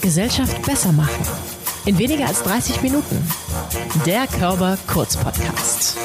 Gesellschaft besser machen. In weniger als 30 Minuten. Der Körper Kurz Podcast.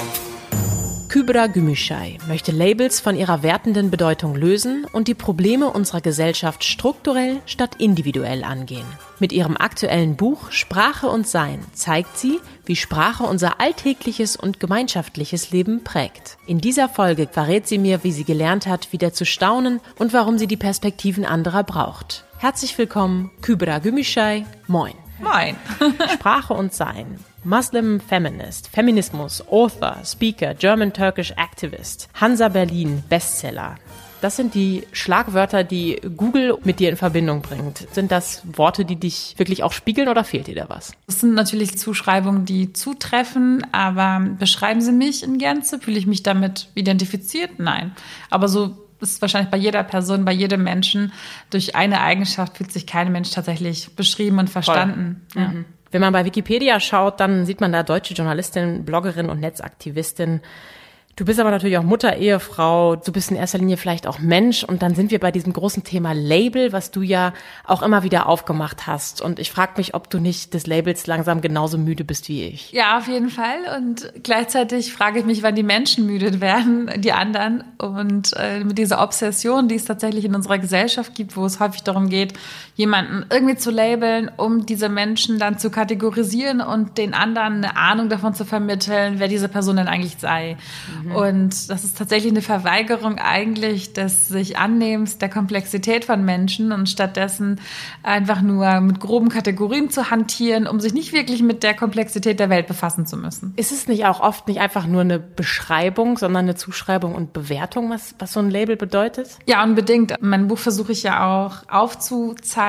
Kybra Gümüşay möchte Labels von ihrer wertenden Bedeutung lösen und die Probleme unserer Gesellschaft strukturell statt individuell angehen. Mit ihrem aktuellen Buch Sprache und Sein zeigt sie, wie Sprache unser alltägliches und gemeinschaftliches Leben prägt. In dieser Folge verrät sie mir, wie sie gelernt hat, wieder zu staunen und warum sie die Perspektiven anderer braucht. Herzlich willkommen, Kybra Gümüşay. Moin. Moin. Sprache und Sein. Muslim Feminist, Feminismus, Author, Speaker, German-Turkish Activist, Hansa Berlin, Bestseller. Das sind die Schlagwörter, die Google mit dir in Verbindung bringt. Sind das Worte, die dich wirklich auch spiegeln oder fehlt dir da was? Das sind natürlich Zuschreibungen, die zutreffen, aber beschreiben sie mich in Gänze? Fühle ich mich damit identifiziert? Nein. Aber so ist wahrscheinlich bei jeder Person, bei jedem Menschen. Durch eine Eigenschaft fühlt sich kein Mensch tatsächlich beschrieben und verstanden. Ja. Mhm. Wenn man bei Wikipedia schaut, dann sieht man da deutsche Journalistin, Bloggerin und Netzaktivistin. Du bist aber natürlich auch Mutter, Ehefrau, du bist in erster Linie vielleicht auch Mensch und dann sind wir bei diesem großen Thema Label, was du ja auch immer wieder aufgemacht hast. Und ich frage mich, ob du nicht des Labels langsam genauso müde bist wie ich. Ja, auf jeden Fall. Und gleichzeitig frage ich mich, wann die Menschen müde werden, die anderen. Und äh, mit dieser Obsession, die es tatsächlich in unserer Gesellschaft gibt, wo es häufig darum geht, jemanden irgendwie zu labeln, um diese Menschen dann zu kategorisieren und den anderen eine Ahnung davon zu vermitteln, wer diese Person denn eigentlich sei. Mhm. Und das ist tatsächlich eine Verweigerung eigentlich des sich Annehmens der Komplexität von Menschen und stattdessen einfach nur mit groben Kategorien zu hantieren, um sich nicht wirklich mit der Komplexität der Welt befassen zu müssen. Ist es nicht auch oft nicht einfach nur eine Beschreibung, sondern eine Zuschreibung und Bewertung, was, was so ein Label bedeutet? Ja, unbedingt. In meinem Buch versuche ich ja auch aufzuzeigen,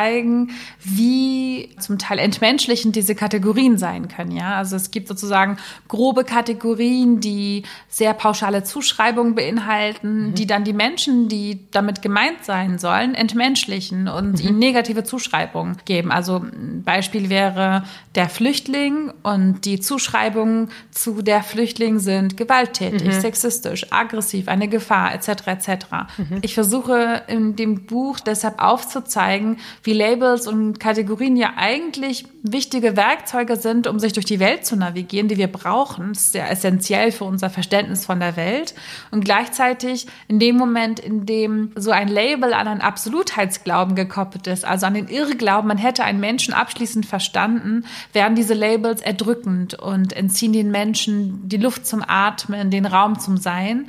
wie zum Teil entmenschlichend diese Kategorien sein können. Ja, also es gibt sozusagen grobe Kategorien, die sehr pauschale Zuschreibungen beinhalten, mhm. die dann die Menschen, die damit gemeint sein sollen, entmenschlichen und mhm. ihnen negative Zuschreibungen geben. Also ein Beispiel wäre der Flüchtling und die Zuschreibungen zu der Flüchtling sind gewalttätig, mhm. sexistisch, aggressiv, eine Gefahr etc. etc. Mhm. Ich versuche in dem Buch deshalb aufzuzeigen, wie Labels und Kategorien ja eigentlich wichtige Werkzeuge sind, um sich durch die Welt zu navigieren, die wir brauchen. Das ist sehr essentiell für unser Verständnis von von der Welt. Und gleichzeitig in dem Moment, in dem so ein Label an einen Absolutheitsglauben gekoppelt ist, also an den Irrglauben, man hätte einen Menschen abschließend verstanden, werden diese Labels erdrückend und entziehen den Menschen die Luft zum Atmen, den Raum zum Sein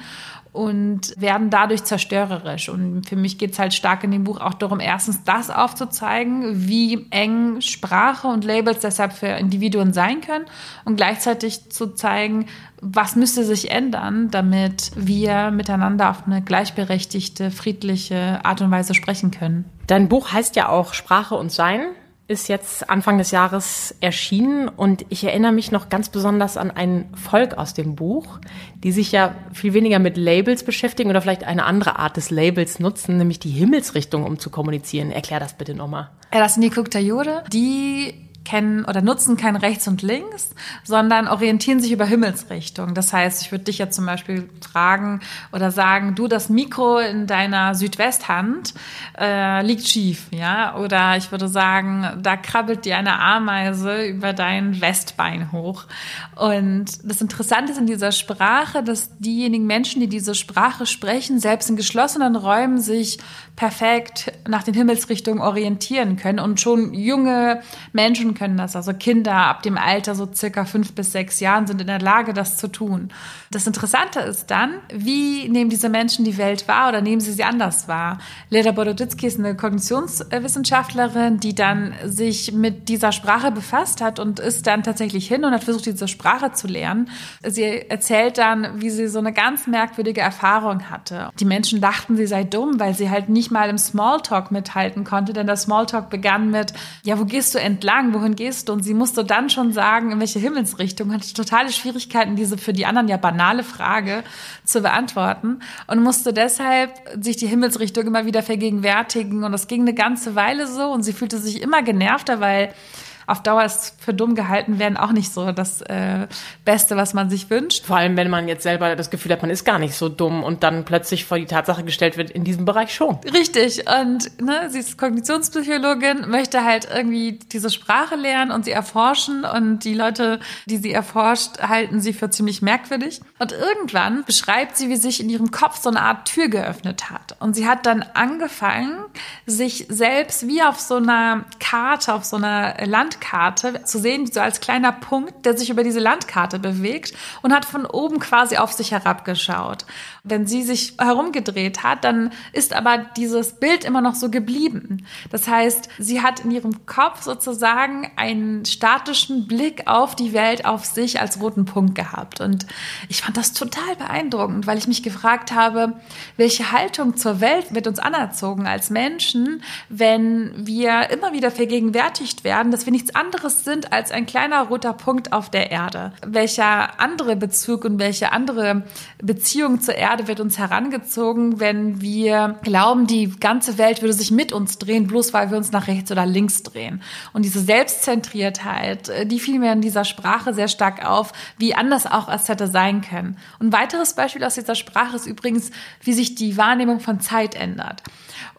und werden dadurch zerstörerisch. Und für mich geht es halt stark in dem Buch auch darum, erstens das aufzuzeigen, wie eng Sprache und Labels deshalb für Individuen sein können und gleichzeitig zu zeigen, was müsste sich ändern, damit wir miteinander auf eine gleichberechtigte, friedliche Art und Weise sprechen können. Dein Buch heißt ja auch Sprache und Sein ist jetzt Anfang des Jahres erschienen und ich erinnere mich noch ganz besonders an ein Volk aus dem Buch, die sich ja viel weniger mit Labels beschäftigen oder vielleicht eine andere Art des Labels nutzen, nämlich die Himmelsrichtung, um zu kommunizieren. Erklär das bitte nochmal. Ja, das sind die Kuktayode. Die kennen oder nutzen kein rechts und links, sondern orientieren sich über Himmelsrichtung. Das heißt, ich würde dich jetzt zum Beispiel fragen oder sagen, du, das Mikro in deiner Südwesthand äh, liegt schief, ja? Oder ich würde sagen, da krabbelt dir eine Ameise über dein Westbein hoch. Und das Interessante ist in dieser Sprache, dass diejenigen Menschen, die diese Sprache sprechen, selbst in geschlossenen Räumen sich perfekt nach den Himmelsrichtungen orientieren können und schon junge Menschen können das. Also Kinder ab dem Alter so circa fünf bis sechs Jahren sind in der Lage, das zu tun. Das Interessante ist dann, wie nehmen diese Menschen die Welt wahr oder nehmen sie sie anders wahr? Leda Boroditsky ist eine Kognitionswissenschaftlerin, die dann sich mit dieser Sprache befasst hat und ist dann tatsächlich hin und hat versucht, diese Sprache zu lernen. Sie erzählt dann, wie sie so eine ganz merkwürdige Erfahrung hatte. Die Menschen dachten, sie sei dumm, weil sie halt nicht mal im Smalltalk mithalten konnte, denn der Smalltalk begann mit, ja, wo gehst du entlang? Wohin gehst du? Und sie musste dann schon sagen, in welche Himmelsrichtung, hatte totale Schwierigkeiten, diese für die anderen ja banale Frage zu beantworten und musste deshalb sich die Himmelsrichtung immer wieder vergegenwärtigen. Und das ging eine ganze Weile so und sie fühlte sich immer genervter, weil auf Dauer ist für dumm gehalten werden auch nicht so das äh, Beste, was man sich wünscht. Vor allem, wenn man jetzt selber das Gefühl hat, man ist gar nicht so dumm und dann plötzlich vor die Tatsache gestellt wird, in diesem Bereich schon. Richtig. Und ne, sie ist Kognitionspsychologin, möchte halt irgendwie diese Sprache lernen und sie erforschen und die Leute, die sie erforscht, halten sie für ziemlich merkwürdig. Und irgendwann beschreibt sie, wie sich in ihrem Kopf so eine Art Tür geöffnet hat. Und sie hat dann angefangen, sich selbst wie auf so einer Karte, auf so einer Landkarte zu sehen, so als kleiner Punkt, der sich über diese Landkarte bewegt und hat von oben quasi auf sich herabgeschaut. Wenn sie sich herumgedreht hat, dann ist aber dieses Bild immer noch so geblieben. Das heißt, sie hat in ihrem Kopf sozusagen einen statischen Blick auf die Welt, auf sich als roten Punkt gehabt. Und ich fand das total beeindruckend, weil ich mich gefragt habe, welche Haltung zur Welt wird uns anerzogen als Menschen, wenn wir immer wieder vergegenwärtigt werden, dass wir nichts anderes sind als ein kleiner roter Punkt auf der Erde. Welcher andere Bezug und welche andere Beziehung zur Erde wird uns herangezogen, wenn wir glauben, die ganze Welt würde sich mit uns drehen, bloß weil wir uns nach rechts oder links drehen. Und diese Selbstzentriertheit, äh, die fiel mir in dieser Sprache sehr stark auf, wie anders auch es hätte sein können. Und ein weiteres Beispiel aus dieser Sprache ist übrigens, wie sich die Wahrnehmung von Zeit ändert.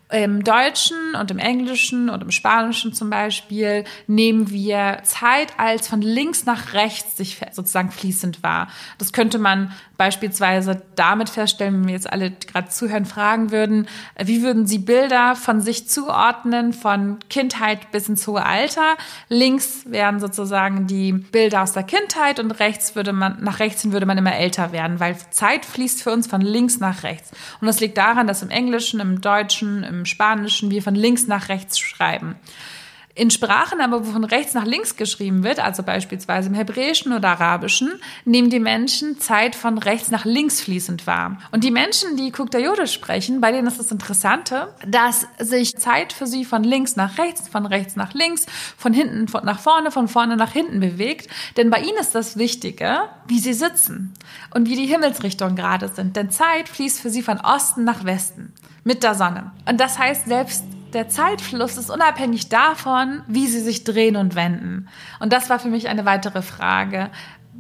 Im Deutschen und im Englischen und im Spanischen zum Beispiel nehmen wir Zeit als von links nach rechts sich sozusagen fließend wahr. Das könnte man beispielsweise damit feststellen, wenn wir jetzt alle gerade zuhören, fragen würden, wie würden Sie Bilder von sich zuordnen, von Kindheit bis ins hohe Alter? Links wären sozusagen die Bilder aus der Kindheit und rechts würde man, nach rechts hin würde man immer älter werden, weil Zeit fließt für uns von links nach rechts. Und das liegt daran, dass im Englischen, im Deutschen, im Spanischen wir von links nach rechts schreiben. In Sprachen aber, wo von rechts nach links geschrieben wird, also beispielsweise im Hebräischen oder Arabischen, nehmen die Menschen Zeit von rechts nach links fließend wahr. Und die Menschen, die Kuktayode sprechen, bei denen ist das Interessante, dass sich Zeit für sie von links nach rechts, von rechts nach links, von hinten nach vorne, von vorne nach hinten bewegt. Denn bei ihnen ist das Wichtige, wie sie sitzen und wie die Himmelsrichtungen gerade sind. Denn Zeit fließt für sie von Osten nach Westen mit der Sonne. Und das heißt, selbst der Zeitfluss ist unabhängig davon, wie sie sich drehen und wenden. Und das war für mich eine weitere Frage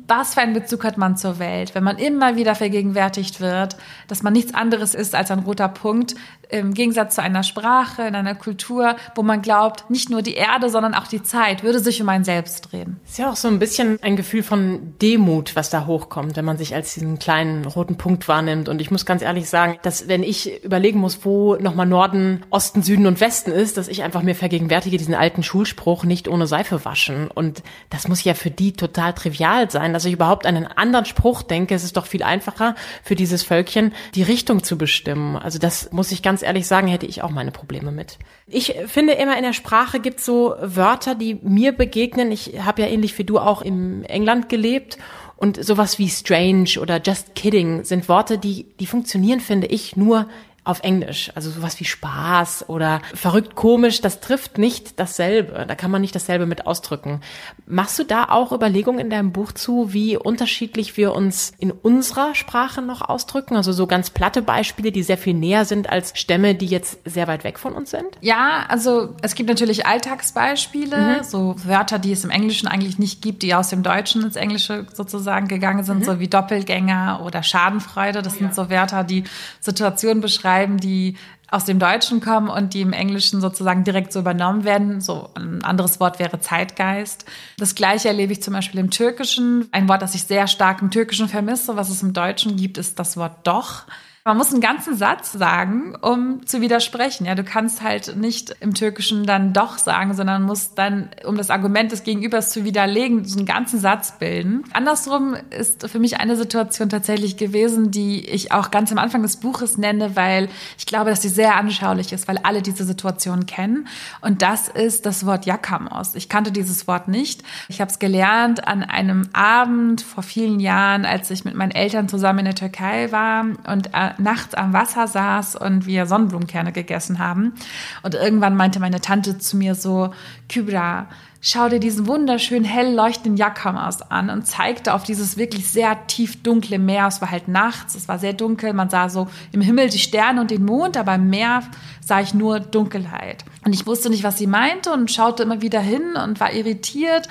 was für einen Bezug hat man zur Welt, wenn man immer wieder vergegenwärtigt wird, dass man nichts anderes ist als ein roter Punkt, im Gegensatz zu einer Sprache, in einer Kultur, wo man glaubt, nicht nur die Erde, sondern auch die Zeit würde sich um einen selbst drehen. Ist ja auch so ein bisschen ein Gefühl von Demut, was da hochkommt, wenn man sich als diesen kleinen roten Punkt wahrnimmt. Und ich muss ganz ehrlich sagen, dass wenn ich überlegen muss, wo nochmal Norden, Osten, Süden und Westen ist, dass ich einfach mir vergegenwärtige diesen alten Schulspruch, nicht ohne Seife waschen. Und das muss ja für die total trivial sein dass ich überhaupt einen anderen Spruch denke. Es ist doch viel einfacher für dieses Völkchen, die Richtung zu bestimmen. Also das muss ich ganz ehrlich sagen, hätte ich auch meine Probleme mit. Ich finde immer in der Sprache gibt so Wörter, die mir begegnen. Ich habe ja ähnlich wie du auch in England gelebt und sowas wie strange oder just kidding sind Worte, die, die funktionieren, finde ich, nur auf Englisch. Also sowas wie Spaß oder verrückt komisch, das trifft nicht dasselbe. Da kann man nicht dasselbe mit ausdrücken. Machst du da auch Überlegungen in deinem Buch zu, wie unterschiedlich wir uns in unserer Sprache noch ausdrücken? Also so ganz platte Beispiele, die sehr viel näher sind als Stämme, die jetzt sehr weit weg von uns sind? Ja, also es gibt natürlich Alltagsbeispiele, mhm. so Wörter, die es im Englischen eigentlich nicht gibt, die aus dem Deutschen ins Englische sozusagen gegangen sind, mhm. so wie Doppelgänger oder Schadenfreude. Das oh, sind ja. so Wörter, die Situationen beschreiben, schreiben, die aus dem Deutschen kommen und die im Englischen sozusagen direkt so übernommen werden. So ein anderes Wort wäre Zeitgeist. Das gleiche erlebe ich zum Beispiel im Türkischen. Ein Wort, das ich sehr stark im Türkischen vermisse, was es im Deutschen gibt, ist das Wort doch. Man muss einen ganzen Satz sagen, um zu widersprechen. Ja, du kannst halt nicht im Türkischen dann doch sagen, sondern musst dann, um das Argument des Gegenübers zu widerlegen, so einen ganzen Satz bilden. Andersrum ist für mich eine Situation tatsächlich gewesen, die ich auch ganz am Anfang des Buches nenne, weil ich glaube, dass sie sehr anschaulich ist, weil alle diese Situation kennen. Und das ist das Wort Yakamos. Ich kannte dieses Wort nicht. Ich habe es gelernt an einem Abend vor vielen Jahren, als ich mit meinen Eltern zusammen in der Türkei war und äh, nachts am Wasser saß und wir Sonnenblumenkerne gegessen haben. Und irgendwann meinte meine Tante zu mir so, Kybra, schau dir diesen wunderschönen hell leuchtenden Jackermaus an und zeigte auf dieses wirklich sehr tief dunkle Meer. Es war halt nachts, es war sehr dunkel, man sah so im Himmel die Sterne und den Mond, aber im Meer sah ich nur Dunkelheit. Und ich wusste nicht, was sie meinte und schaute immer wieder hin und war irritiert.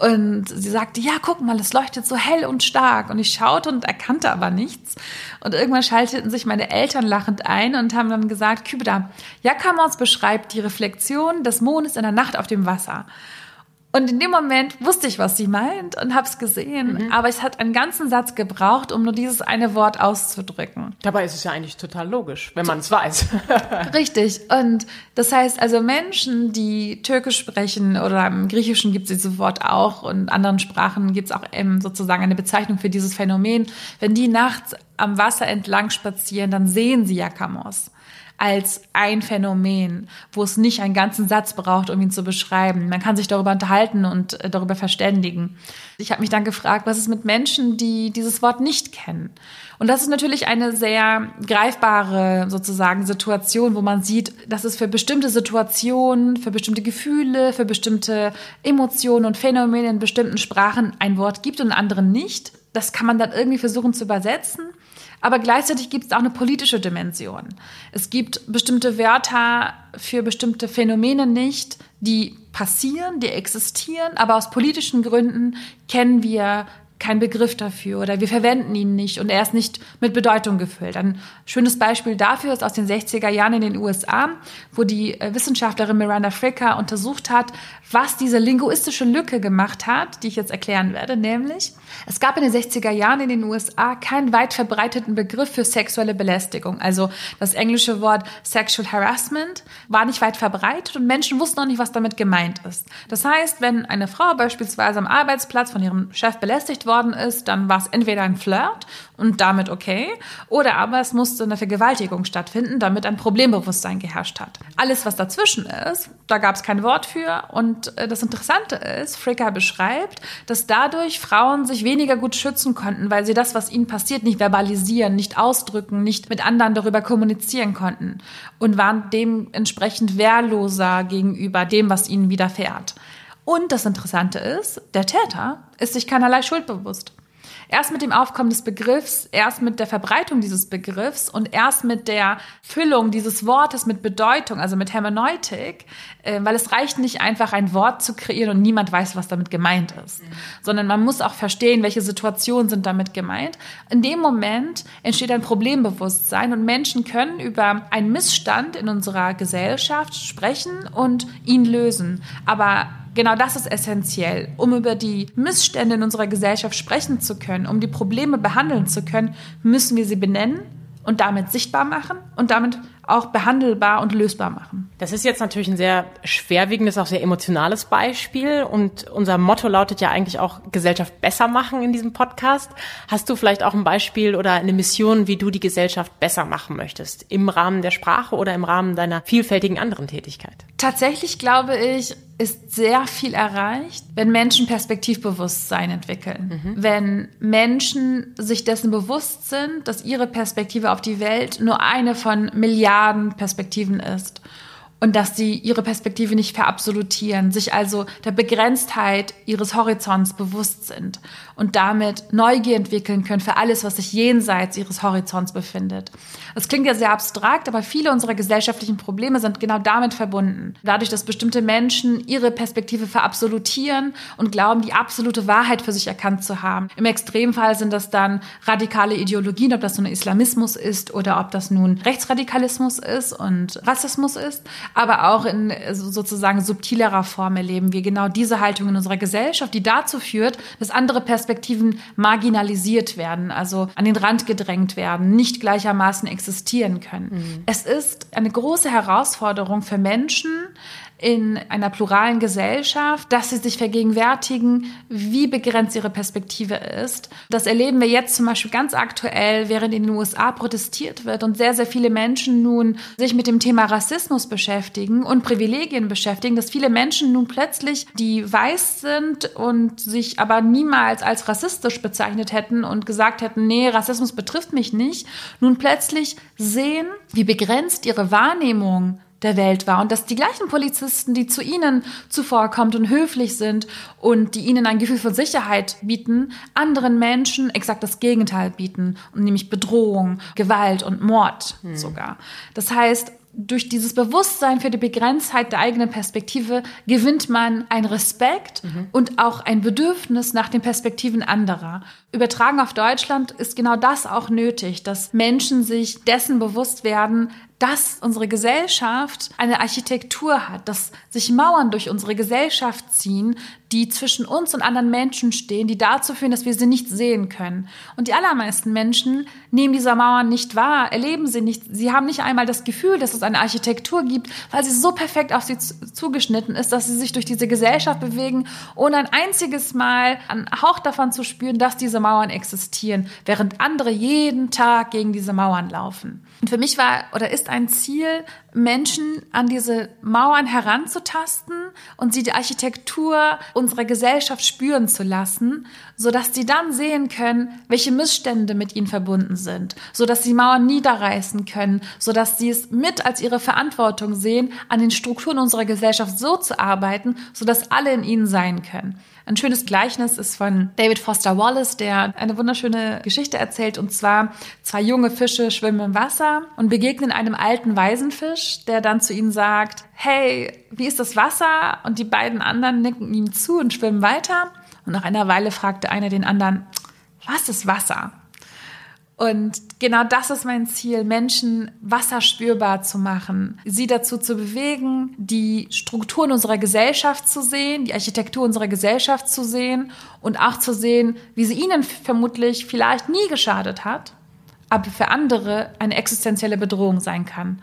Und sie sagte, ja, guck mal, es leuchtet so hell und stark. Und ich schaute und erkannte aber nichts. Und irgendwann schalteten sich meine Eltern lachend ein und haben dann gesagt, Kübra, Jackermaus beschreibt die Reflexion des Mondes in der Nacht auf dem Wasser. Und in dem Moment wusste ich, was sie meint und habe es gesehen. Mhm. Aber es hat einen ganzen Satz gebraucht, um nur dieses eine Wort auszudrücken. Dabei ist es ja eigentlich total logisch, wenn man es weiß. Richtig. Und das heißt also Menschen, die Türkisch sprechen oder im Griechischen gibt es dieses Wort auch und in anderen Sprachen gibt es auch ähm, sozusagen eine Bezeichnung für dieses Phänomen. Wenn die nachts am Wasser entlang spazieren, dann sehen sie Yakamos als ein Phänomen, wo es nicht einen ganzen Satz braucht, um ihn zu beschreiben. Man kann sich darüber unterhalten und äh, darüber verständigen. Ich habe mich dann gefragt, was ist mit Menschen, die dieses Wort nicht kennen? Und das ist natürlich eine sehr greifbare sozusagen Situation, wo man sieht, dass es für bestimmte Situationen, für bestimmte Gefühle, für bestimmte Emotionen und Phänomene in bestimmten Sprachen ein Wort gibt und in anderen nicht. Das kann man dann irgendwie versuchen zu übersetzen. Aber gleichzeitig gibt es auch eine politische Dimension. Es gibt bestimmte Wörter für bestimmte Phänomene nicht, die passieren, die existieren, aber aus politischen Gründen kennen wir kein Begriff dafür oder wir verwenden ihn nicht und er ist nicht mit Bedeutung gefüllt. Ein schönes Beispiel dafür ist aus den 60er Jahren in den USA, wo die äh, Wissenschaftlerin Miranda Fricker untersucht hat, was diese linguistische Lücke gemacht hat, die ich jetzt erklären werde, nämlich es gab in den 60er Jahren in den USA keinen weit verbreiteten Begriff für sexuelle Belästigung. Also das englische Wort Sexual Harassment war nicht weit verbreitet und Menschen wussten auch nicht, was damit gemeint ist. Das heißt, wenn eine Frau beispielsweise am Arbeitsplatz von ihrem Chef belästigt worden ist, dann war es entweder ein Flirt und damit okay, oder aber es musste eine Vergewaltigung stattfinden, damit ein Problembewusstsein geherrscht hat. Alles, was dazwischen ist, da gab es kein Wort für. Und äh, das Interessante ist, Fricker beschreibt, dass dadurch Frauen sich weniger gut schützen konnten, weil sie das, was ihnen passiert, nicht verbalisieren, nicht ausdrücken, nicht mit anderen darüber kommunizieren konnten und waren dementsprechend wehrloser gegenüber dem, was ihnen widerfährt. Und das Interessante ist, der Täter ist sich keinerlei Schuld bewusst. Erst mit dem Aufkommen des Begriffs, erst mit der Verbreitung dieses Begriffs und erst mit der Füllung dieses Wortes mit Bedeutung, also mit Hermeneutik, äh, weil es reicht nicht einfach ein Wort zu kreieren und niemand weiß, was damit gemeint ist, mhm. sondern man muss auch verstehen, welche Situationen sind damit gemeint. In dem Moment entsteht ein Problembewusstsein und Menschen können über einen Missstand in unserer Gesellschaft sprechen und ihn lösen. Aber Genau das ist essentiell. Um über die Missstände in unserer Gesellschaft sprechen zu können, um die Probleme behandeln zu können, müssen wir sie benennen und damit sichtbar machen und damit auch behandelbar und lösbar machen. Das ist jetzt natürlich ein sehr schwerwiegendes, auch sehr emotionales Beispiel. Und unser Motto lautet ja eigentlich auch Gesellschaft besser machen in diesem Podcast. Hast du vielleicht auch ein Beispiel oder eine Mission, wie du die Gesellschaft besser machen möchtest? Im Rahmen der Sprache oder im Rahmen deiner vielfältigen anderen Tätigkeit? Tatsächlich glaube ich, ist sehr viel erreicht, wenn Menschen Perspektivbewusstsein entwickeln. Mhm. Wenn Menschen sich dessen bewusst sind, dass ihre Perspektive auf die Welt nur eine von Milliarden Milliarden Perspektiven ist und dass sie ihre Perspektive nicht verabsolutieren, sich also der Begrenztheit ihres Horizonts bewusst sind und damit Neugier entwickeln können für alles, was sich jenseits ihres Horizonts befindet. Das klingt ja sehr abstrakt, aber viele unserer gesellschaftlichen Probleme sind genau damit verbunden. Dadurch, dass bestimmte Menschen ihre Perspektive verabsolutieren und glauben, die absolute Wahrheit für sich erkannt zu haben. Im Extremfall sind das dann radikale Ideologien, ob das nun Islamismus ist oder ob das nun Rechtsradikalismus ist und Rassismus ist aber auch in sozusagen subtilerer Form erleben wir genau diese Haltung in unserer Gesellschaft, die dazu führt, dass andere Perspektiven marginalisiert werden, also an den Rand gedrängt werden, nicht gleichermaßen existieren können. Mhm. Es ist eine große Herausforderung für Menschen, in einer pluralen Gesellschaft, dass sie sich vergegenwärtigen, wie begrenzt ihre Perspektive ist. Das erleben wir jetzt zum Beispiel ganz aktuell, während in den USA protestiert wird und sehr, sehr viele Menschen nun sich mit dem Thema Rassismus beschäftigen und Privilegien beschäftigen, dass viele Menschen nun plötzlich, die weiß sind und sich aber niemals als rassistisch bezeichnet hätten und gesagt hätten, nee, Rassismus betrifft mich nicht, nun plötzlich sehen, wie begrenzt ihre Wahrnehmung der Welt war und dass die gleichen Polizisten, die zu ihnen zuvorkommt und höflich sind und die ihnen ein Gefühl von Sicherheit bieten, anderen Menschen exakt das Gegenteil bieten, nämlich Bedrohung, Gewalt und Mord hm. sogar. Das heißt, durch dieses Bewusstsein für die Begrenztheit der eigenen Perspektive gewinnt man ein Respekt mhm. und auch ein Bedürfnis nach den Perspektiven anderer. Übertragen auf Deutschland ist genau das auch nötig, dass Menschen sich dessen bewusst werden, dass unsere Gesellschaft eine Architektur hat, dass sich Mauern durch unsere Gesellschaft ziehen, die zwischen uns und anderen Menschen stehen, die dazu führen, dass wir sie nicht sehen können. Und die allermeisten Menschen nehmen diese Mauern nicht wahr, erleben sie nicht. Sie haben nicht einmal das Gefühl, dass es eine Architektur gibt, weil sie so perfekt auf sie zugeschnitten ist, dass sie sich durch diese Gesellschaft bewegen, ohne ein einziges Mal einen Hauch davon zu spüren, dass diese Mauern existieren, während andere jeden Tag gegen diese Mauern laufen. Und für mich war oder ist ein Ziel, Menschen an diese Mauern heranzutasten und sie die Architektur unserer Gesellschaft spüren zu lassen, so dass sie dann sehen können, welche Missstände mit ihnen verbunden sind, so dass sie Mauern niederreißen können, so dass sie es mit als ihre Verantwortung sehen, an den Strukturen unserer Gesellschaft so zu arbeiten, so dass alle in ihnen sein können. Ein schönes Gleichnis ist von David Foster Wallace, der eine wunderschöne Geschichte erzählt. Und zwar zwei junge Fische schwimmen im Wasser und begegnen einem alten Waisenfisch, der dann zu ihnen sagt, hey, wie ist das Wasser? Und die beiden anderen nicken ihm zu und schwimmen weiter. Und nach einer Weile fragte einer den anderen, was ist Wasser? Und genau das ist mein Ziel, Menschen wasserspürbar zu machen, sie dazu zu bewegen, die Strukturen unserer Gesellschaft zu sehen, die Architektur unserer Gesellschaft zu sehen und auch zu sehen, wie sie ihnen vermutlich vielleicht nie geschadet hat, aber für andere eine existenzielle Bedrohung sein kann.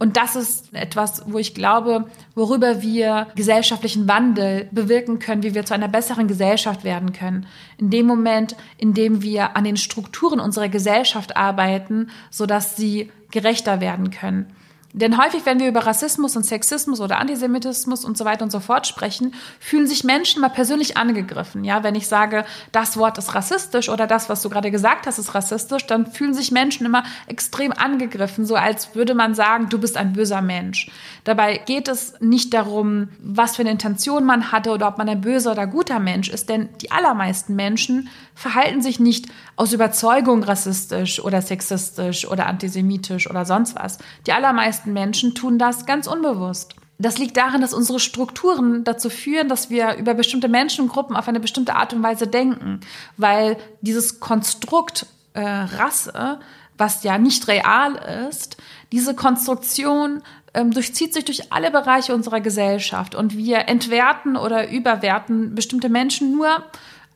Und das ist etwas, wo ich glaube, worüber wir gesellschaftlichen Wandel bewirken können, wie wir zu einer besseren Gesellschaft werden können. In dem Moment, in dem wir an den Strukturen unserer Gesellschaft arbeiten, sodass sie gerechter werden können. Denn häufig, wenn wir über Rassismus und Sexismus oder Antisemitismus und so weiter und so fort sprechen, fühlen sich Menschen mal persönlich angegriffen. Ja, wenn ich sage, das Wort ist rassistisch oder das, was du gerade gesagt hast, ist rassistisch, dann fühlen sich Menschen immer extrem angegriffen, so als würde man sagen, du bist ein böser Mensch. Dabei geht es nicht darum, was für eine Intention man hatte oder ob man ein böser oder guter Mensch ist, denn die allermeisten Menschen verhalten sich nicht aus Überzeugung rassistisch oder sexistisch oder antisemitisch oder sonst was. Die allermeisten Menschen tun das ganz unbewusst. Das liegt darin, dass unsere Strukturen dazu führen, dass wir über bestimmte Menschengruppen auf eine bestimmte Art und Weise denken, weil dieses Konstrukt äh, Rasse, was ja nicht real ist, diese Konstruktion ähm, durchzieht sich durch alle Bereiche unserer Gesellschaft und wir entwerten oder überwerten bestimmte Menschen nur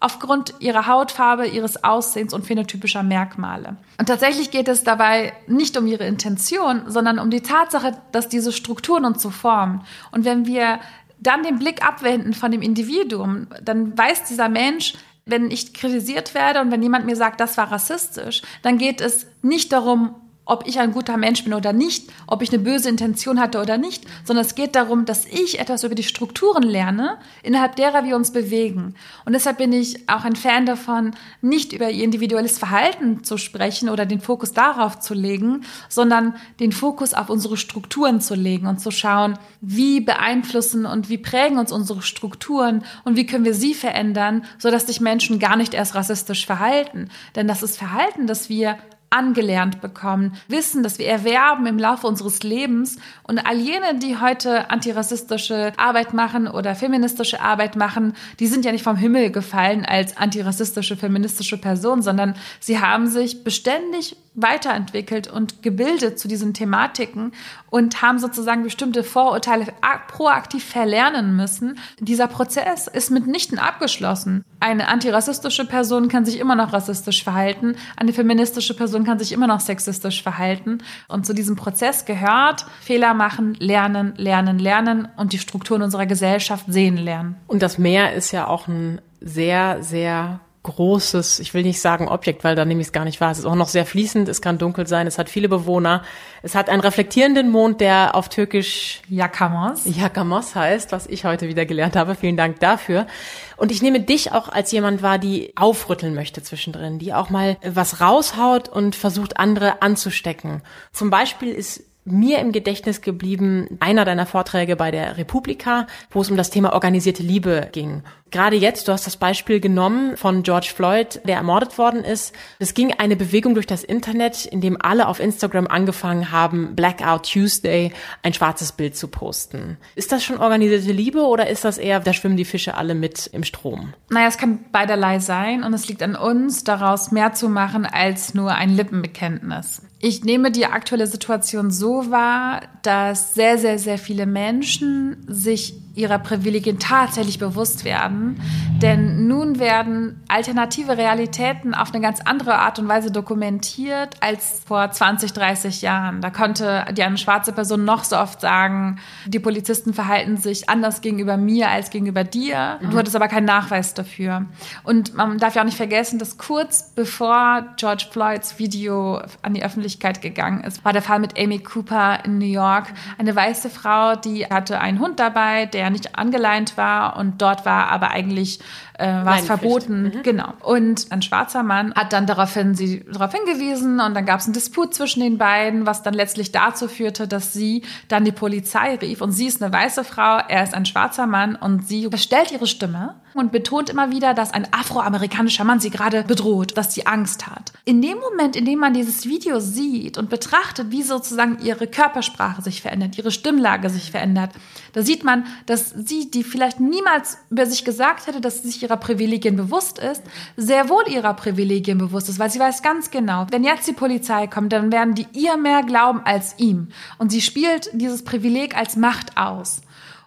aufgrund ihrer Hautfarbe, ihres Aussehens und phänotypischer Merkmale. Und tatsächlich geht es dabei nicht um ihre Intention, sondern um die Tatsache, dass diese Strukturen uns so formen. Und wenn wir dann den Blick abwenden von dem Individuum, dann weiß dieser Mensch, wenn ich kritisiert werde und wenn jemand mir sagt, das war rassistisch, dann geht es nicht darum, ob ich ein guter Mensch bin oder nicht, ob ich eine böse Intention hatte oder nicht, sondern es geht darum, dass ich etwas über die Strukturen lerne, innerhalb derer wir uns bewegen. Und deshalb bin ich auch ein Fan davon, nicht über ihr individuelles Verhalten zu sprechen oder den Fokus darauf zu legen, sondern den Fokus auf unsere Strukturen zu legen und zu schauen, wie beeinflussen und wie prägen uns unsere Strukturen und wie können wir sie verändern, sodass sich Menschen gar nicht erst rassistisch verhalten. Denn das ist Verhalten, das wir angelernt bekommen, Wissen, das wir erwerben im Laufe unseres Lebens. Und all jene, die heute antirassistische Arbeit machen oder feministische Arbeit machen, die sind ja nicht vom Himmel gefallen als antirassistische, feministische Person, sondern sie haben sich beständig weiterentwickelt und gebildet zu diesen Thematiken und haben sozusagen bestimmte Vorurteile proaktiv verlernen müssen. Dieser Prozess ist mitnichten abgeschlossen. Eine antirassistische Person kann sich immer noch rassistisch verhalten, eine feministische Person kann sich immer noch sexistisch verhalten. Und zu diesem Prozess gehört Fehler machen, lernen, lernen, lernen und die Strukturen unserer Gesellschaft sehen lernen. Und das Meer ist ja auch ein sehr, sehr großes, ich will nicht sagen Objekt, weil da nehme ich es gar nicht wahr. Es ist auch noch sehr fließend, es kann dunkel sein, es hat viele Bewohner. Es hat einen reflektierenden Mond, der auf Türkisch Yakamos. Yakamos heißt, was ich heute wieder gelernt habe. Vielen Dank dafür. Und ich nehme dich auch als jemand wahr, die aufrütteln möchte zwischendrin, die auch mal was raushaut und versucht, andere anzustecken. Zum Beispiel ist mir im Gedächtnis geblieben einer deiner Vorträge bei der Republika, wo es um das Thema organisierte Liebe ging. Gerade jetzt, du hast das Beispiel genommen von George Floyd, der ermordet worden ist. Es ging eine Bewegung durch das Internet, in dem alle auf Instagram angefangen haben, Blackout Tuesday, ein schwarzes Bild zu posten. Ist das schon organisierte Liebe oder ist das eher, da schwimmen die Fische alle mit im Strom? Naja, es kann beiderlei sein und es liegt an uns, daraus mehr zu machen als nur ein Lippenbekenntnis. Ich nehme die aktuelle Situation so wahr, dass sehr, sehr, sehr viele Menschen sich ihrer Privilegien tatsächlich bewusst werden. Denn nun werden alternative Realitäten auf eine ganz andere Art und Weise dokumentiert als vor 20, 30 Jahren. Da konnte die eine schwarze Person noch so oft sagen, die Polizisten verhalten sich anders gegenüber mir als gegenüber dir. Mhm. Du hattest aber keinen Nachweis dafür. Und man darf ja auch nicht vergessen, dass kurz bevor George Floyds Video an die Öffentlichkeit gegangen ist, war der Fall mit Amy Cooper in New York. Eine weiße Frau, die hatte einen Hund dabei, der nicht angeleint war und dort war aber eigentlich äh, war es verboten. Mhm. Genau. Und ein schwarzer Mann hat dann daraufhin sie darauf hingewiesen und dann gab es einen Disput zwischen den beiden, was dann letztlich dazu führte, dass sie dann die Polizei rief und sie ist eine weiße Frau, er ist ein schwarzer Mann und sie verstellt ihre Stimme und betont immer wieder, dass ein afroamerikanischer Mann sie gerade bedroht, dass sie Angst hat. In dem Moment, in dem man dieses Video sieht und betrachtet, wie sozusagen ihre Körpersprache sich verändert, ihre Stimmlage sich verändert, da sieht man, dass sie, die vielleicht niemals über sich gesagt hätte, dass sie sich ihrer Privilegien bewusst ist, sehr wohl ihrer Privilegien bewusst ist, weil sie weiß ganz genau, wenn jetzt die Polizei kommt, dann werden die ihr mehr glauben als ihm. Und sie spielt dieses Privileg als Macht aus.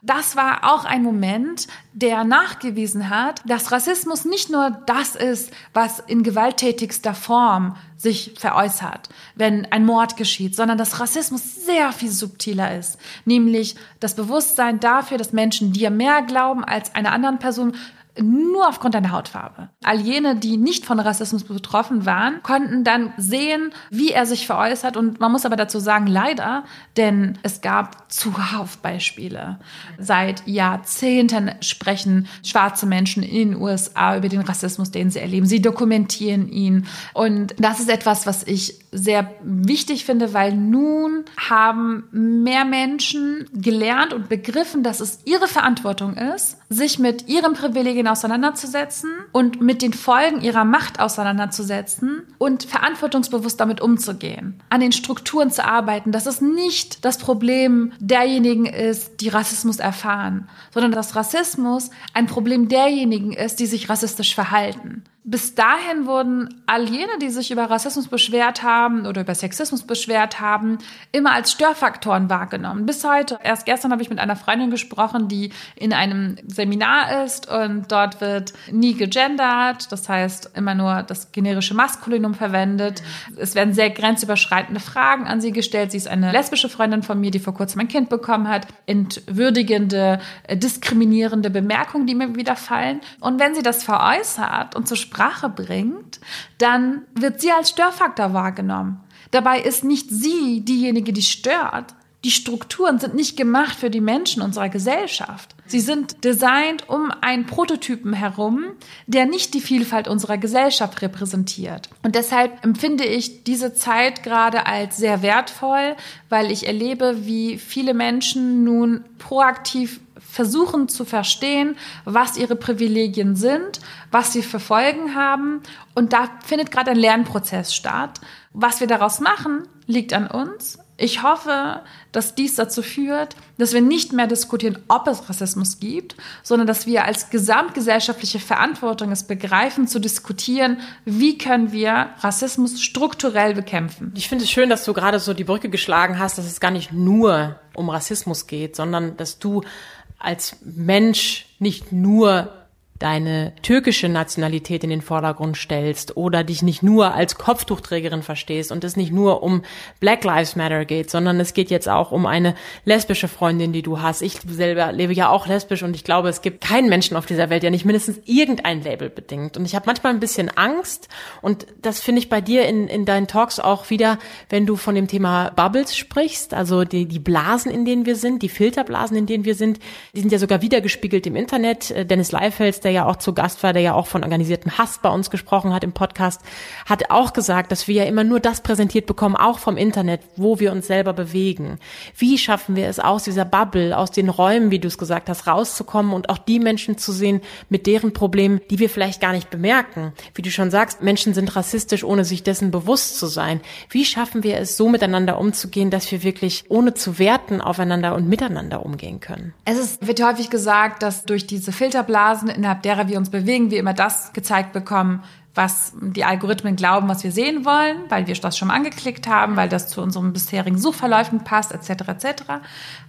Das war auch ein Moment, der nachgewiesen hat, dass Rassismus nicht nur das ist, was in gewalttätigster Form sich veräußert, wenn ein Mord geschieht, sondern dass Rassismus sehr viel subtiler ist. Nämlich das Bewusstsein dafür, dass Menschen dir mehr glauben als einer anderen Person, nur aufgrund deiner Hautfarbe. All jene, die nicht von Rassismus betroffen waren, konnten dann sehen, wie er sich veräußert. Und man muss aber dazu sagen, leider, denn es gab zuhauf Beispiele. Seit Jahrzehnten sprechen schwarze Menschen in den USA über den Rassismus, den sie erleben. Sie dokumentieren ihn. Und das ist etwas, was ich sehr wichtig finde, weil nun haben mehr Menschen gelernt und begriffen, dass es ihre Verantwortung ist, sich mit ihren Privilegien auseinanderzusetzen und mit den Folgen ihrer Macht auseinanderzusetzen und verantwortungsbewusst damit umzugehen, an den Strukturen zu arbeiten, dass es nicht das Problem derjenigen ist, die Rassismus erfahren, sondern dass Rassismus ein Problem derjenigen ist, die sich rassistisch verhalten bis dahin wurden all jene, die sich über Rassismus beschwert haben oder über Sexismus beschwert haben, immer als Störfaktoren wahrgenommen. Bis heute. Erst gestern habe ich mit einer Freundin gesprochen, die in einem Seminar ist und dort wird nie gegendert. Das heißt, immer nur das generische Maskulinum verwendet. Es werden sehr grenzüberschreitende Fragen an sie gestellt. Sie ist eine lesbische Freundin von mir, die vor kurzem ein Kind bekommen hat. Entwürdigende, äh, diskriminierende Bemerkungen, die mir wieder fallen. Und wenn sie das veräußert und zur Sprache bringt, dann wird sie als Störfaktor wahrgenommen. Dabei ist nicht sie diejenige, die stört. Die Strukturen sind nicht gemacht für die Menschen unserer Gesellschaft. Sie sind designt um einen Prototypen herum, der nicht die Vielfalt unserer Gesellschaft repräsentiert. Und deshalb empfinde ich diese Zeit gerade als sehr wertvoll, weil ich erlebe, wie viele Menschen nun proaktiv versuchen zu verstehen, was ihre Privilegien sind, was sie für Folgen haben. Und da findet gerade ein Lernprozess statt. Was wir daraus machen, liegt an uns. Ich hoffe, dass dies dazu führt, dass wir nicht mehr diskutieren, ob es Rassismus gibt, sondern dass wir als gesamtgesellschaftliche Verantwortung es begreifen, zu diskutieren, wie können wir Rassismus strukturell bekämpfen. Ich finde es schön, dass du gerade so die Brücke geschlagen hast, dass es gar nicht nur um Rassismus geht, sondern dass du als Mensch nicht nur deine türkische Nationalität in den Vordergrund stellst oder dich nicht nur als Kopftuchträgerin verstehst und es nicht nur um Black Lives Matter geht, sondern es geht jetzt auch um eine lesbische Freundin, die du hast. Ich selber lebe ja auch lesbisch und ich glaube, es gibt keinen Menschen auf dieser Welt, der nicht mindestens irgendein Label bedingt. Und ich habe manchmal ein bisschen Angst und das finde ich bei dir in, in deinen Talks auch wieder, wenn du von dem Thema Bubbles sprichst, also die, die Blasen, in denen wir sind, die Filterblasen, in denen wir sind, die sind ja sogar wiedergespiegelt im Internet. Dennis Leifels, der ja auch zu Gast war, der ja auch von organisiertem Hass bei uns gesprochen hat im Podcast, hat auch gesagt, dass wir ja immer nur das präsentiert bekommen, auch vom Internet, wo wir uns selber bewegen. Wie schaffen wir es aus dieser Bubble, aus den Räumen, wie du es gesagt hast, rauszukommen und auch die Menschen zu sehen mit deren Problemen, die wir vielleicht gar nicht bemerken. Wie du schon sagst, Menschen sind rassistisch, ohne sich dessen bewusst zu sein. Wie schaffen wir es, so miteinander umzugehen, dass wir wirklich ohne zu werten aufeinander und miteinander umgehen können? Es ist, wird häufig gesagt, dass durch diese Filterblasen, innerhalb derer wir uns bewegen, wir immer das gezeigt bekommen, was die Algorithmen glauben, was wir sehen wollen, weil wir das schon mal angeklickt haben, weil das zu unseren bisherigen Suchverläufen passt, etc. etc.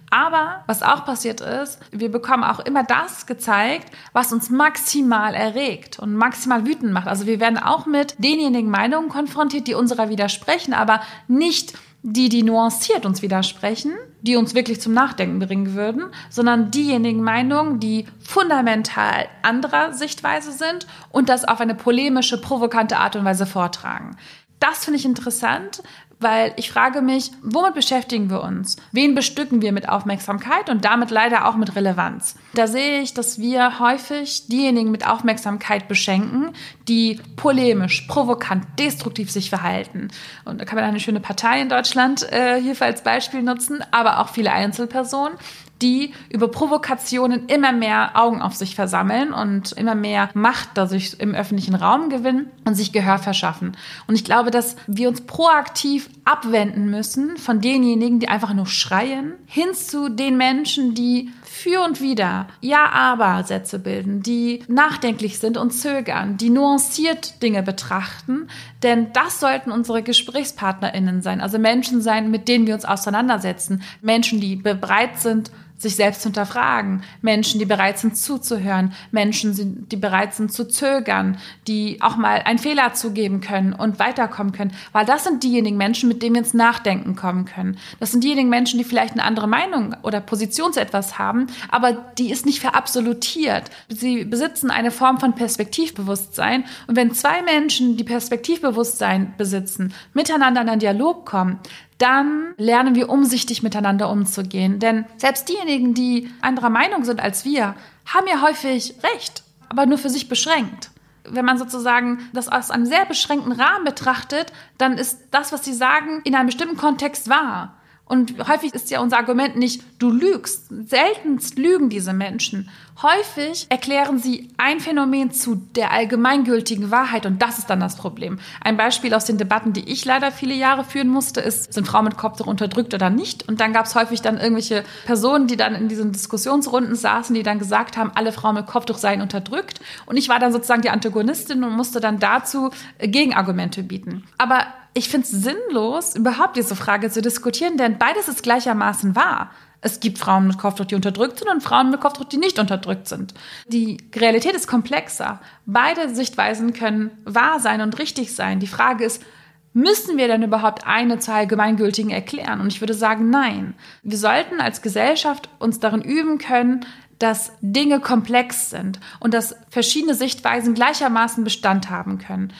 Aber was auch passiert ist, wir bekommen auch immer das gezeigt, was uns maximal erregt und maximal wütend macht. Also wir werden auch mit denjenigen Meinungen konfrontiert, die unserer widersprechen, aber nicht die, die nuanciert uns widersprechen, die uns wirklich zum Nachdenken bringen würden, sondern diejenigen Meinungen, die fundamental anderer Sichtweise sind und das auf eine polemische, provokante Art und Weise vortragen. Das finde ich interessant, weil ich frage mich, womit beschäftigen wir uns? Wen bestücken wir mit Aufmerksamkeit und damit leider auch mit Relevanz? Da sehe ich, dass wir häufig diejenigen mit Aufmerksamkeit beschenken, die polemisch, provokant, destruktiv sich verhalten. Und da kann man eine schöne Partei in Deutschland äh, hierfür als Beispiel nutzen, aber auch viele Einzelpersonen, die über Provokationen immer mehr Augen auf sich versammeln und immer mehr Macht dadurch im öffentlichen Raum gewinnen und sich Gehör verschaffen. Und ich glaube, dass wir uns proaktiv abwenden müssen von denjenigen, die einfach nur schreien, hin zu den Menschen, die für und wieder Ja-Aber-Sätze bilden, die nachdenklich sind und zögern, die nuanciert Dinge betrachten. Denn das sollten unsere GesprächspartnerInnen sein, also Menschen sein, mit denen wir uns auseinandersetzen. Menschen, die bereit sind, sich selbst zu hinterfragen, Menschen, die bereit sind zuzuhören, Menschen, die bereit sind zu zögern, die auch mal einen Fehler zugeben können und weiterkommen können, weil das sind diejenigen Menschen, mit denen wir ins Nachdenken kommen können. Das sind diejenigen Menschen, die vielleicht eine andere Meinung oder Position zu etwas haben, aber die ist nicht verabsolutiert. Sie besitzen eine Form von Perspektivbewusstsein und wenn zwei Menschen, die Perspektivbewusstsein besitzen, miteinander in einen Dialog kommen, dann lernen wir umsichtig miteinander umzugehen. Denn selbst diejenigen, die anderer Meinung sind als wir, haben ja häufig Recht, aber nur für sich beschränkt. Wenn man sozusagen das aus einem sehr beschränkten Rahmen betrachtet, dann ist das, was sie sagen, in einem bestimmten Kontext wahr. Und häufig ist ja unser Argument nicht, du lügst. Seltenst lügen diese Menschen. Häufig erklären sie ein Phänomen zu der allgemeingültigen Wahrheit und das ist dann das Problem. Ein Beispiel aus den Debatten, die ich leider viele Jahre führen musste, ist, sind Frauen mit Kopftuch unterdrückt oder nicht? Und dann gab es häufig dann irgendwelche Personen, die dann in diesen Diskussionsrunden saßen, die dann gesagt haben, alle Frauen mit Kopftuch seien unterdrückt. Und ich war dann sozusagen die Antagonistin und musste dann dazu Gegenargumente bieten. Aber ich finde es sinnlos, überhaupt diese Frage zu diskutieren, denn beides ist gleichermaßen wahr. Es gibt Frauen mit Kopftuch, die unterdrückt sind und Frauen mit Kopftuch, die nicht unterdrückt sind. Die Realität ist komplexer. Beide Sichtweisen können wahr sein und richtig sein. Die Frage ist, müssen wir denn überhaupt eine zur allgemeingültigen erklären? Und ich würde sagen, nein. Wir sollten als Gesellschaft uns darin üben können, dass Dinge komplex sind und dass verschiedene Sichtweisen gleichermaßen Bestand haben können.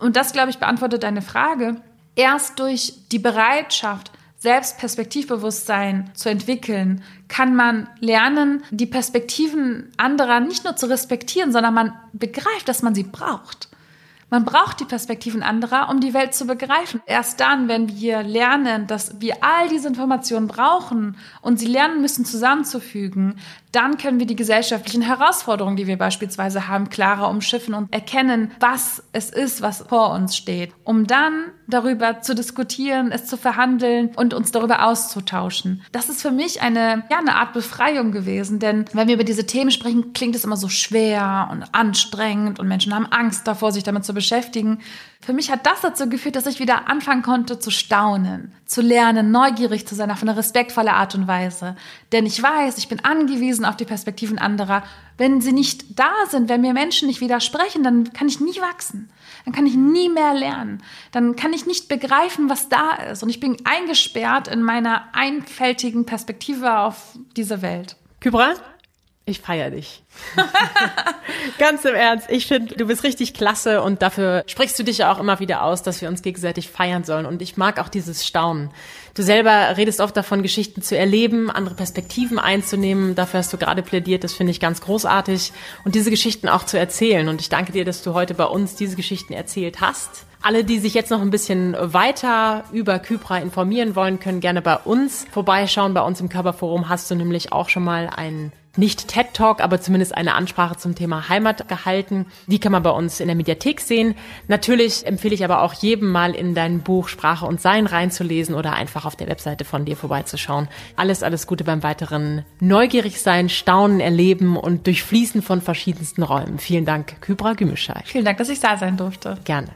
Und das, glaube ich, beantwortet deine Frage. Erst durch die Bereitschaft, selbst Perspektivbewusstsein zu entwickeln, kann man lernen, die Perspektiven anderer nicht nur zu respektieren, sondern man begreift, dass man sie braucht. Man braucht die Perspektiven anderer, um die Welt zu begreifen. Erst dann, wenn wir lernen, dass wir all diese Informationen brauchen und sie lernen müssen zusammenzufügen, dann können wir die gesellschaftlichen Herausforderungen, die wir beispielsweise haben, klarer umschiffen und erkennen, was es ist, was vor uns steht, um dann darüber zu diskutieren, es zu verhandeln und uns darüber auszutauschen. Das ist für mich eine, ja, eine Art Befreiung gewesen, denn wenn wir über diese Themen sprechen, klingt es immer so schwer und anstrengend und Menschen haben Angst davor, sich damit zu beschäftigen. Für mich hat das dazu geführt, dass ich wieder anfangen konnte zu staunen, zu lernen, neugierig zu sein auf eine respektvolle Art und Weise. Denn ich weiß, ich bin angewiesen auf die Perspektiven anderer. Wenn sie nicht da sind, wenn mir Menschen nicht widersprechen, dann kann ich nie wachsen. Dann kann ich nie mehr lernen. Dann kann ich nicht begreifen, was da ist. Und ich bin eingesperrt in meiner einfältigen Perspektive auf diese Welt. Kybra, Ich feiere dich. Ganz im Ernst. Ich finde, du bist richtig klasse und dafür sprichst du dich ja auch immer wieder aus, dass wir uns gegenseitig feiern sollen. Und ich mag auch dieses Staunen. Du selber redest oft davon, Geschichten zu erleben, andere Perspektiven einzunehmen. Dafür hast du gerade plädiert. Das finde ich ganz großartig. Und diese Geschichten auch zu erzählen. Und ich danke dir, dass du heute bei uns diese Geschichten erzählt hast. Alle, die sich jetzt noch ein bisschen weiter über Kypra informieren wollen, können gerne bei uns vorbeischauen. Bei uns im Körperforum hast du nämlich auch schon mal einen nicht TED Talk, aber zumindest eine Ansprache zum Thema Heimat gehalten. Die kann man bei uns in der Mediathek sehen. Natürlich empfehle ich aber auch jedem mal in dein Buch Sprache und Sein reinzulesen oder einfach auf der Webseite von dir vorbeizuschauen. Alles, alles Gute beim weiteren neugierig sein, staunen, erleben und durchfließen von verschiedensten Räumen. Vielen Dank, Kybra Gümüşay. Vielen Dank, dass ich da sein durfte. Gerne.